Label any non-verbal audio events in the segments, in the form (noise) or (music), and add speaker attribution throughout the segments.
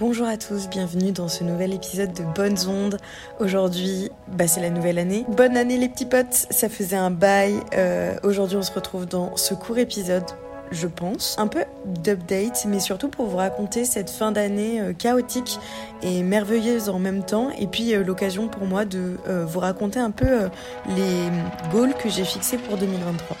Speaker 1: Bonjour à tous, bienvenue dans ce nouvel épisode de Bonnes Ondes. Aujourd'hui, bah, c'est la nouvelle année. Bonne année les petits potes, ça faisait un bail. Euh, Aujourd'hui, on se retrouve dans ce court épisode je pense. Un peu d'update, mais surtout pour vous raconter cette fin d'année euh, chaotique et merveilleuse en même temps. Et puis euh, l'occasion pour moi de vous raconter un peu les goals que j'ai fixés pour 2023.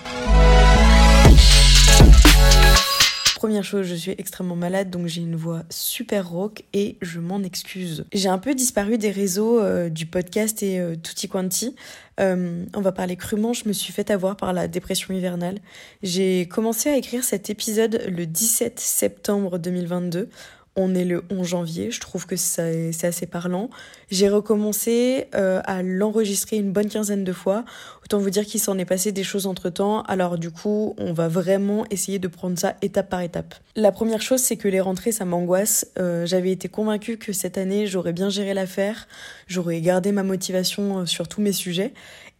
Speaker 1: Première chose, je suis extrêmement malade, donc j'ai une voix super rauque et je m'en excuse. J'ai un peu disparu des réseaux euh, du podcast et euh, tutti quanti. Euh, on va parler crûment, je me suis fait avoir par la dépression hivernale. J'ai commencé à écrire cet épisode le 17 septembre 2022 on est le 11 janvier, je trouve que c'est assez parlant. J'ai recommencé euh, à l'enregistrer une bonne quinzaine de fois. Autant vous dire qu'il s'en est passé des choses entre temps. Alors du coup, on va vraiment essayer de prendre ça étape par étape. La première chose, c'est que les rentrées, ça m'angoisse. Euh, j'avais été convaincue que cette année, j'aurais bien géré l'affaire. J'aurais gardé ma motivation euh, sur tous mes sujets.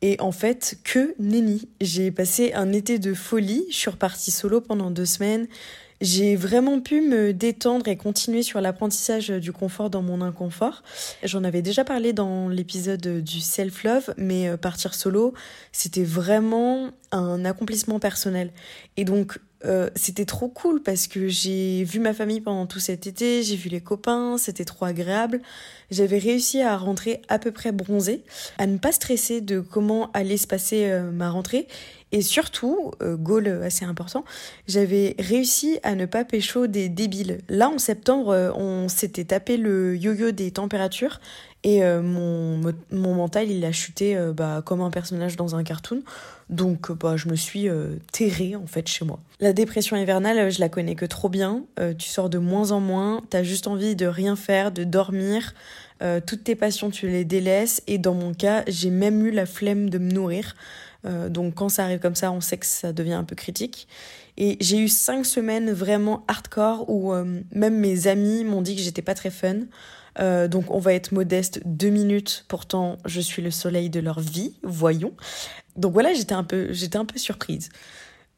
Speaker 1: Et en fait, que nenni. J'ai passé un été de folie. Je suis solo pendant deux semaines. J'ai vraiment pu me détendre et continuer sur l'apprentissage du confort dans mon inconfort. J'en avais déjà parlé dans l'épisode du self-love, mais euh, partir solo, c'était vraiment un accomplissement personnel. Et donc, euh, c'était trop cool parce que j'ai vu ma famille pendant tout cet été, j'ai vu les copains, c'était trop agréable. J'avais réussi à rentrer à peu près bronzée, à ne pas stresser de comment allait se passer euh, ma rentrée. Et surtout, euh, goal assez important, j'avais réussi à ne pas pécho des débiles. Là, en septembre, on s'était tapé le yo-yo des températures et mon, mon mental, il a chuté bah, comme un personnage dans un cartoon. Donc bah, je me suis euh, terrée en fait chez moi. La dépression hivernale, je la connais que trop bien. Euh, tu sors de moins en moins, t'as juste envie de rien faire, de dormir. Euh, toutes tes passions, tu les délaisses. Et dans mon cas, j'ai même eu la flemme de me nourrir. Donc quand ça arrive comme ça, on sait que ça devient un peu critique. Et j'ai eu cinq semaines vraiment hardcore où même mes amis m'ont dit que j'étais pas très fun. donc on va être modeste deux minutes, pourtant je suis le soleil de leur vie, voyons. Donc voilà, j'étais un peu, j'étais un peu surprise.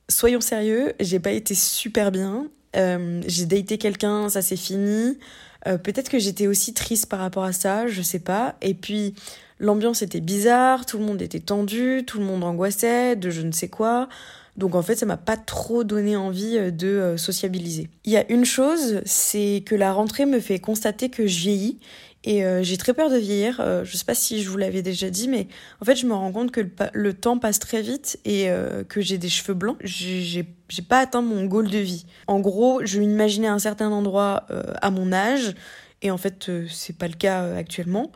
Speaker 1: Soyons sérieux, j'ai pas été super bien. Euh, j'ai daté quelqu'un, ça s'est fini. Euh, peut-être que j'étais aussi triste par rapport à ça, je sais pas. Et puis l'ambiance était bizarre, tout le monde était tendu, tout le monde angoissait de je ne sais quoi. Donc en fait, ça m'a pas trop donné envie euh, de sociabiliser. Il y a une chose, c'est que la rentrée me fait constater que je vieillis et euh, j'ai très peur de vieillir. Euh, je sais pas si je vous l'avais déjà dit, mais en fait, je me rends compte que le, temps passe très vite et euh, que j'ai des cheveux blancs. J'ai pas atteint mon goal de vie. En gros, je m'imaginais un certain endroit à mon âge, et en fait, c'est pas le cas actuellement.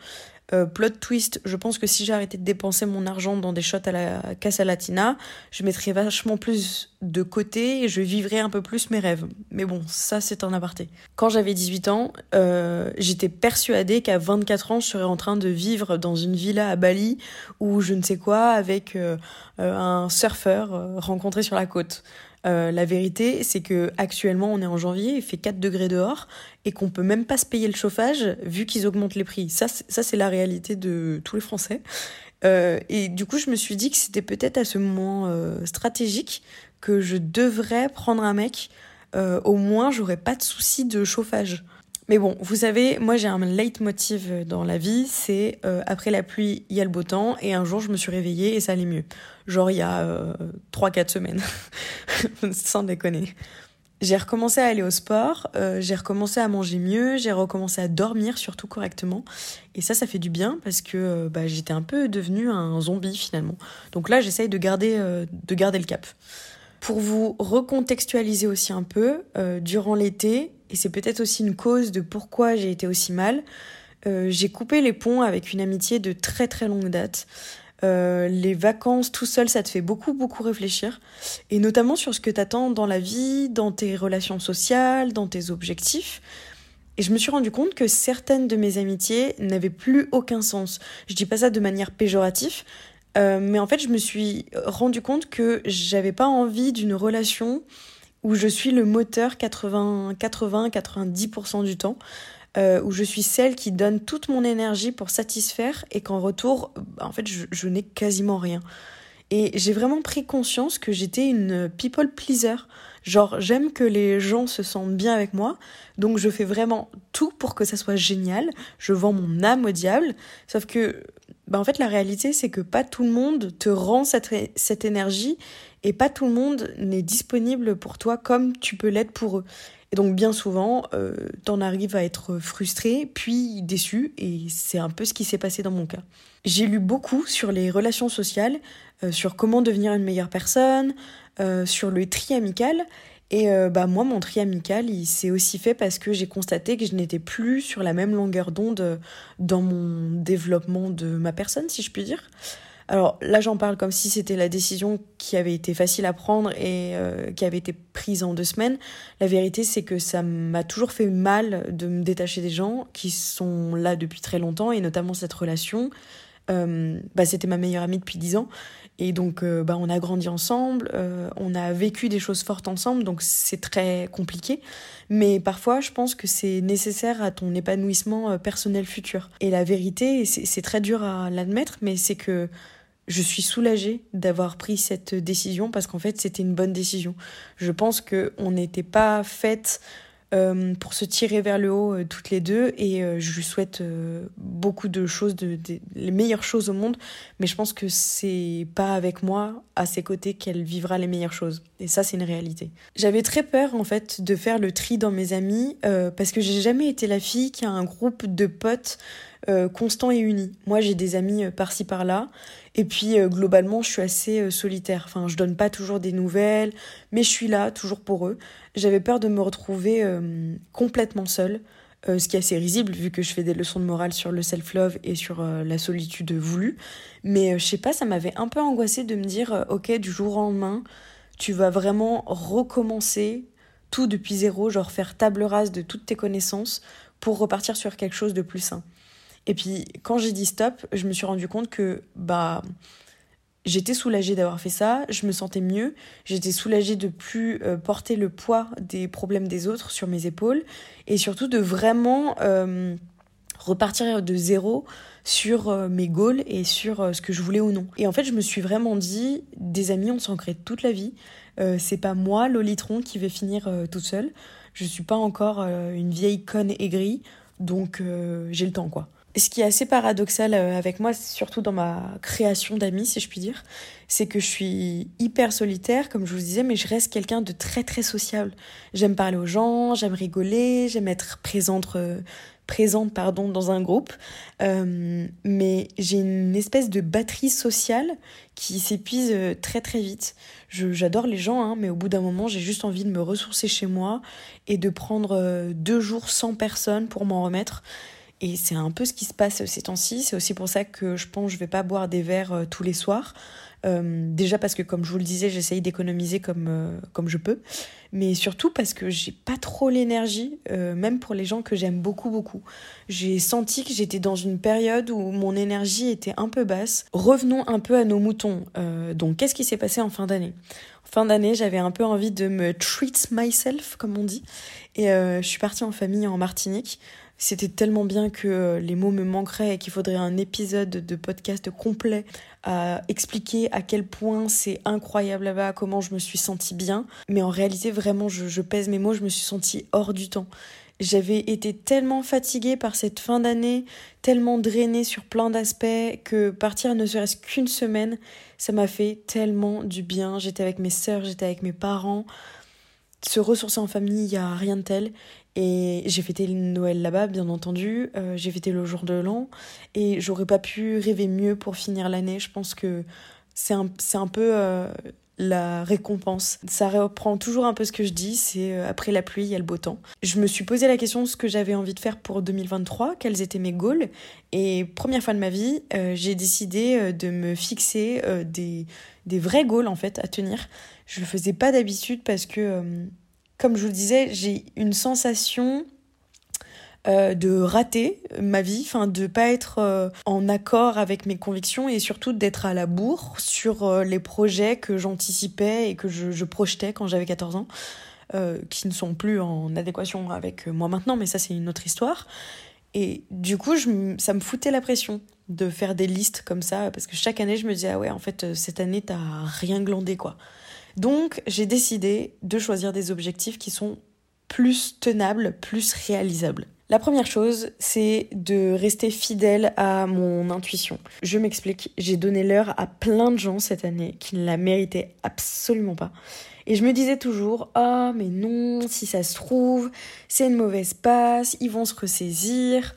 Speaker 1: Euh, plot twist, je pense que si j'arrêtais de dépenser mon argent dans des shots à la Casa Latina, je mettrais vachement plus de côté et je vivrais un peu plus mes rêves. Mais bon, ça c'est un aparté. Quand j'avais 18 ans, euh, j'étais persuadée qu'à 24 ans, je serais en train de vivre dans une villa à Bali ou je ne sais quoi avec euh, un surfeur rencontré sur la côte. Euh, la vérité, c'est que actuellement, on est en janvier, il fait 4 degrés dehors et qu'on peut même pas se payer le chauffage vu qu'ils augmentent les prix. Ça, c'est la réalité de tous les Français. Euh, et du coup, je me suis dit que c'était peut-être à ce moment euh, stratégique que je devrais prendre un mec. au moins, j'aurais pas de soucis de chauffage. Mais bon, vous savez, moi j'ai un leitmotiv dans la vie, c'est euh, après la pluie, il y a le beau temps, et un jour je me suis réveillée et ça allait mieux. Genre il y a euh, 3-4 semaines, (laughs) sans déconner. J'ai recommencé à aller au sport, euh, j'ai recommencé à manger mieux, j'ai recommencé à dormir surtout correctement. Et ça, ça fait du bien parce que euh, bah, j'étais un peu devenue un zombie finalement. Donc là, j'essaye de garder, de garder le cap. Pour vous recontextualiser aussi un peu, durant l'été, et c'est peut-être aussi une cause de pourquoi j'ai été aussi mal. Euh, j'ai coupé les ponts avec une amitié de très très longue date. Euh, les vacances tout seul, ça te fait beaucoup beaucoup réfléchir, et notamment sur ce que t'attends dans la vie, dans tes relations sociales, dans tes objectifs. Et je me suis rendu compte que certaines de mes amitiés n'avaient plus aucun sens. Je dis pas ça de manière péjorative, euh, mais en fait je me suis rendu compte que j'avais pas envie d'une relation où je suis le moteur 80-90% du temps, euh, où je suis celle qui donne toute mon énergie pour satisfaire et qu'en retour, bah, en fait, je, n'ai quasiment rien. Et j'ai vraiment pris conscience que j'étais une people pleaser. Genre, j'aime que les gens se sentent bien avec moi, donc je fais vraiment tout pour que ça soit génial. Je vends mon âme au diable. Sauf que, bah en fait, la réalité, c'est que pas tout le monde te rend cette, cette énergie et pas tout le monde n'est disponible pour toi comme tu peux l'être pour eux. Et donc bien souvent, euh, t'en arrives à être frustré, puis déçu, et c'est un peu ce qui s'est passé dans mon cas. J'ai lu beaucoup sur les relations sociales, euh, sur comment devenir une meilleure personne, sur le tri amical, et euh, bah moi, mon tri amical, il s'est aussi fait parce que j'ai constaté que je n'étais plus sur la même longueur d'onde dans mon développement de ma personne, si je puis dire. Alors là, j'en parle comme si c'était la décision qui avait été facile à prendre et euh, qui avait été prise en deux semaines. La vérité, c'est que ça m'a toujours fait mal de me détacher des gens qui sont là depuis très longtemps et notamment cette relation. Euh, bah, c'était ma meilleure amie depuis dix ans et donc euh, bah, on a grandi ensemble, on a vécu des choses fortes ensemble, donc c'est très compliqué. Mais parfois, je pense que c'est nécessaire à ton épanouissement personnel futur. Et la vérité, c'est très dur à l'admettre, mais c'est que je suis soulagée d'avoir pris cette décision parce qu'en fait c'était une bonne décision. Je pense qu'on n'était pas faites euh, pour se tirer vers le haut euh, toutes les deux. Et euh, je lui souhaite beaucoup de choses, de, les meilleures choses au monde, mais je pense que c'est pas avec moi à ses côtés qu'elle vivra les meilleures choses. Et ça c'est une réalité. J'avais très peur en fait de faire le tri dans mes amis parce que j'ai jamais été la fille qui a un groupe de potes constant et uni. Moi j'ai des amis par-ci par-là et puis euh, globalement, je suis assez euh, solitaire. Enfin, je donne pas toujours des nouvelles, mais je suis là toujours pour eux. J'avais peur de me retrouver euh, complètement seule, ce qui est assez risible vu que je fais des leçons de morale sur le self-love et sur la solitude voulue. Mais je sais pas, ça m'avait un peu angoissée de me dire, ok, du jour au lendemain, tu vas vraiment recommencer tout depuis zéro, genre faire table rase de toutes tes connaissances pour repartir sur quelque chose de plus sain. Et puis quand j'ai dit stop, je me suis rendu compte que bah j'étais soulagée d'avoir fait ça, je me sentais mieux, j'étais soulagée de plus euh, porter le poids des problèmes des autres sur mes épaules et surtout de vraiment euh, repartir de zéro sur euh, mes goals et sur ce que je voulais ou non. Et en fait, je me suis vraiment dit des amis, on s'en crée toute la vie. c'est pas moi, l'olitron, qui vais finir toute seule. Je suis pas encore une vieille conne aigrie, donc j'ai le temps quoi ce qui est assez paradoxal euh, avec moi, surtout dans ma création d'amis, si je puis dire, c'est que je suis hyper solitaire, comme je vous disais, mais je reste quelqu'un de très très sociable. J'aime parler aux gens, j'aime rigoler, j'aime être présente, euh, présente pardon, dans un groupe, euh, mais j'ai une espèce de batterie sociale qui s'épuise très très vite. J'adore les gens, hein, mais au bout d'un moment, j'ai juste envie de me ressourcer chez moi et de prendre deux jours sans personne pour m'en remettre. Et c'est un peu ce qui se passe ces temps-ci. C'est aussi pour ça que je pense que je vais pas boire des verres euh, tous les soirs. Euh, déjà parce que comme je vous le disais, j'essaye d'économiser comme, euh, comme je peux. Mais surtout parce que j'ai pas trop l'énergie, même pour les gens que j'aime beaucoup beaucoup. J'ai senti que j'étais dans une période où mon énergie était un peu basse. Revenons un peu à nos moutons. donc qu'est-ce qui s'est passé en fin d'année? En fin d'année, j'avais un peu envie de me treat myself, comme on dit. Et je suis partie en famille en Martinique. C'était tellement bien que euh, les mots me manqueraient et qu'il faudrait un épisode de podcast complet à expliquer à quel point c'est incroyable là-bas, comment je me suis sentie bien. Mais en réalité, vraiment, je, pèse mes mots, je me suis sentie hors du temps. J'avais été tellement fatiguée par cette fin d'année, tellement drainée sur plein d'aspects, que partir ne serait-ce qu'une semaine, ça m'a fait tellement du bien. J'étais avec mes sœurs, j'étais avec mes parents. Se ressourcer en famille, il n'y a rien de tel. Et j'ai fêté Noël là-bas, bien entendu. Euh, j'ai fêté le jour de l'an. Et j'aurais pas pu rêver mieux pour finir l'année. Je pense que c'est un, un peu euh, la récompense. Ça reprend toujours un peu ce que je dis, c'est euh, après la pluie, il y a le beau temps. Je me suis posé la question de ce que j'avais envie de faire pour 2023, quels étaient mes goals. Et première fois de ma vie, j'ai décidé de me fixer des, des vrais goals en fait à tenir. Je le faisais pas d'habitude parce que comme je vous le disais, j'ai une sensation euh, de rater ma vie, enfin de pas être euh, en accord avec mes convictions et surtout d'être à la bourre sur euh, les projets que j'anticipais et que je, je projetais quand j'avais 14 ans, qui ne sont plus en adéquation avec moi maintenant, mais ça c'est une autre histoire. Et du coup, ça me foutait la pression de faire des listes comme ça, parce que chaque année, je me disais, ah ouais, en fait, cette année, t'as rien glandé, quoi. Donc, j'ai décidé de choisir des objectifs qui sont plus tenables, plus réalisables. La première chose, c'est de rester fidèle à mon intuition. Je m'explique, j'ai donné l'heure à plein de gens cette année qui ne la méritaient absolument pas. Et je me disais toujours, ah mais non, si ça se trouve, c'est une mauvaise passe, ils vont se ressaisir.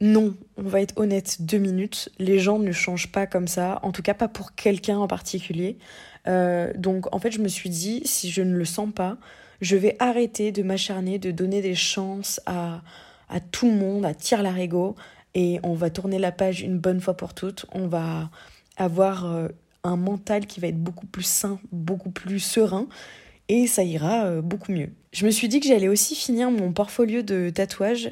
Speaker 1: Non, on va être honnête deux minutes, les gens ne changent pas comme ça, en tout cas pas pour quelqu'un en particulier. Euh, donc en fait je me suis dit, si je ne le sens pas, je vais arrêter de m'acharner, de donner des chances à, tout le monde, à tire l'arigot, et on va tourner la page une bonne fois pour toutes. On va avoir euh, un mental qui va être beaucoup plus sain, beaucoup plus serein, et ça ira euh, beaucoup mieux. Je me suis dit que j'allais aussi finir mon portfolio de tatouage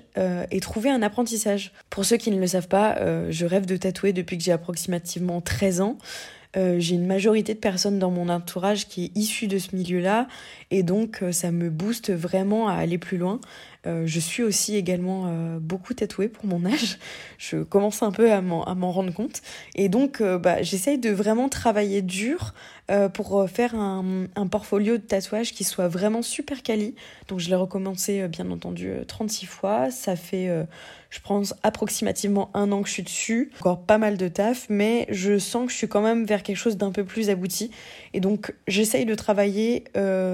Speaker 1: et trouver un apprentissage. Pour ceux qui ne le savent pas, je rêve de tatouer depuis que j'ai approximativement 13 ans. J'ai une majorité de personnes dans mon entourage qui est issue de ce milieu-là et donc ça me booste vraiment à aller plus loin. Euh, je suis aussi également euh, beaucoup tatouée pour mon âge. Je commence un peu à m'en rendre compte. Et donc, euh, bah, j'essaye de vraiment travailler dur pour faire un, un, portfolio de tatouage qui soit vraiment super quali. Donc, je l'ai recommencé, bien entendu, 36 fois. Ça fait, je pense, approximativement un an que je suis dessus. Encore pas mal de taf, mais je sens que je suis quand même vers quelque chose d'un peu plus abouti. Et donc, j'essaye de travailler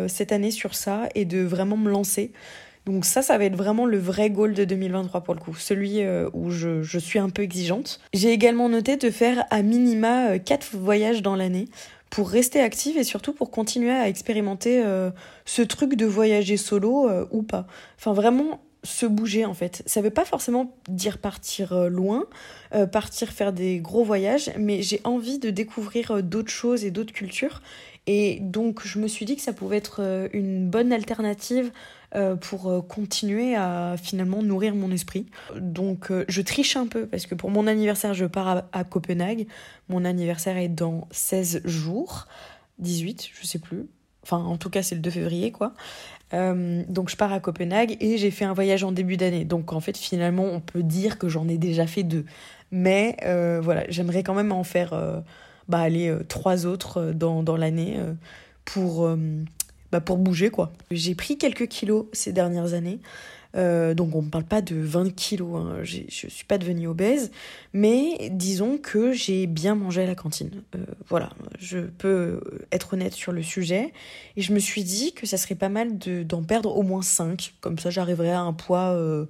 Speaker 1: cette année sur ça et de vraiment me lancer. Donc ça, ça va être vraiment le vrai goal de 2023 pour le coup, celui euh, où je, je, suis un peu exigeante. J'ai également noté de faire à minima 4 euh, voyages dans l'année pour rester active et surtout pour continuer à expérimenter euh, ce truc de voyager solo ou pas. Enfin vraiment se bouger en fait. Ça veut pas forcément dire partir loin, partir faire des gros voyages, mais j'ai envie de découvrir d'autres choses et d'autres cultures. Et donc je me suis dit que ça pouvait être une bonne alternative pour euh, continuer à finalement nourrir mon esprit. Donc euh, je triche un peu parce que pour mon anniversaire, je pars à, Copenhague. Mon anniversaire est dans 16 jours, 18, je sais plus. Enfin, en tout cas, c'est le 2 février, quoi. donc je pars à Copenhague et j'ai fait un voyage en début d'année. Donc en fait, finalement, on peut dire que j'en ai déjà fait deux. Mais voilà, j'aimerais quand même en faire bah, aller trois autres dans, dans l'année pour bah, pour bouger quoi. J'ai pris quelques kilos ces dernières années. Euh, donc on ne parle pas de 20 kilos, hein. je ne suis pas devenue obèse, mais disons que j'ai bien mangé à la cantine. Euh, voilà, je peux être honnête sur le sujet. Et je me suis dit que ça serait pas mal d'en perdre au moins 5, comme ça j'arriverai à un poids euh,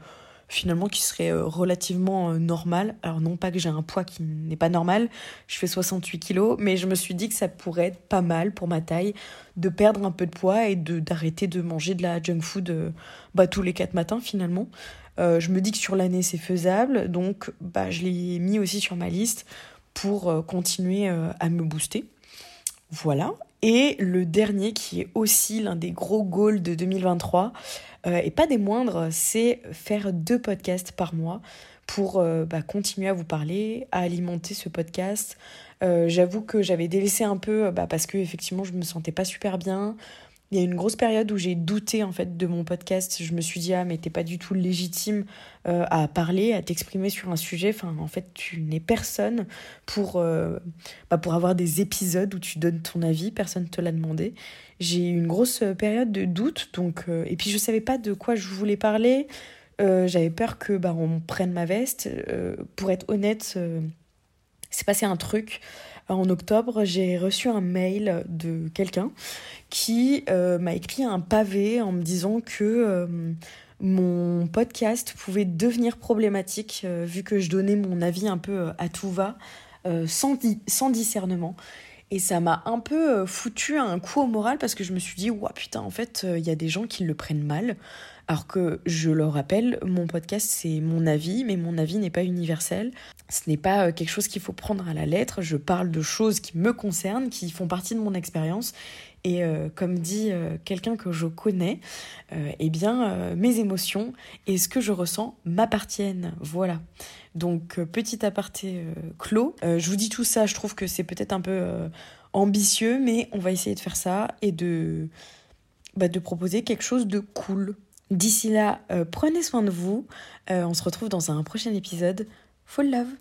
Speaker 1: finalement qui serait euh, relativement euh, normal. Alors non pas que j'ai un poids qui n'est pas normal, je fais 68 kilos, mais je me suis dit que ça pourrait être pas mal pour ma taille de perdre un peu de poids et d'arrêter de manger de la junk food euh, bah, tous les quatre matins finalement. je me dis que sur l'année c'est faisable, donc bah, je l'ai mis aussi sur ma liste pour continuer à me booster. Voilà. Et le dernier qui est aussi l'un des gros goals de 2023, euh, et pas des moindres, c'est faire deux podcasts par mois pour euh, bah, continuer à vous parler, à alimenter ce podcast. Euh, j'avoue que j'avais délaissé un peu bah, parce que effectivement je me sentais pas super bien. Il y a une grosse période où j'ai douté en fait de mon podcast. Je me suis dit ah mais t'es pas du tout légitime à parler, à t'exprimer sur un sujet. Enfin en fait tu n'es personne pour bah, pour avoir des épisodes où tu donnes ton avis. Personne te l'a demandé j'ai eu une grosse période de doute. Donc, euh, et puis je savais pas de quoi je voulais parler. Euh, j'avais peur que bah, on prenne ma veste. Euh, pour être honnête, c'est passé un truc. En octobre, j'ai reçu un mail de quelqu'un qui m'a écrit un pavé en me disant que mon podcast pouvait devenir problématique vu que je donnais mon avis un peu à tout va, sans, sans discernement. Et ça m'a un peu euh, foutu un coup au moral parce que je me suis dit, ouah putain, en fait, euh, il y a des gens qui le prennent mal. Alors que je le rappelle, mon podcast c'est mon avis, mais mon avis n'est pas universel. Ce n'est pas euh, quelque chose qu'il faut prendre à la lettre. Je parle de choses qui me concernent, qui font partie de mon expérience. Et comme dit quelqu'un que je connais, eh bien, mes émotions et ce que je ressens m'appartiennent. Voilà. Donc, euh, petit aparté euh, clos. Euh, je vous dis tout ça, je trouve que c'est peut-être un peu ambitieux, mais on va essayer de faire ça et de, bah, de proposer quelque chose de cool. D'ici là, prenez soin de vous. on se retrouve dans un prochain épisode. Full love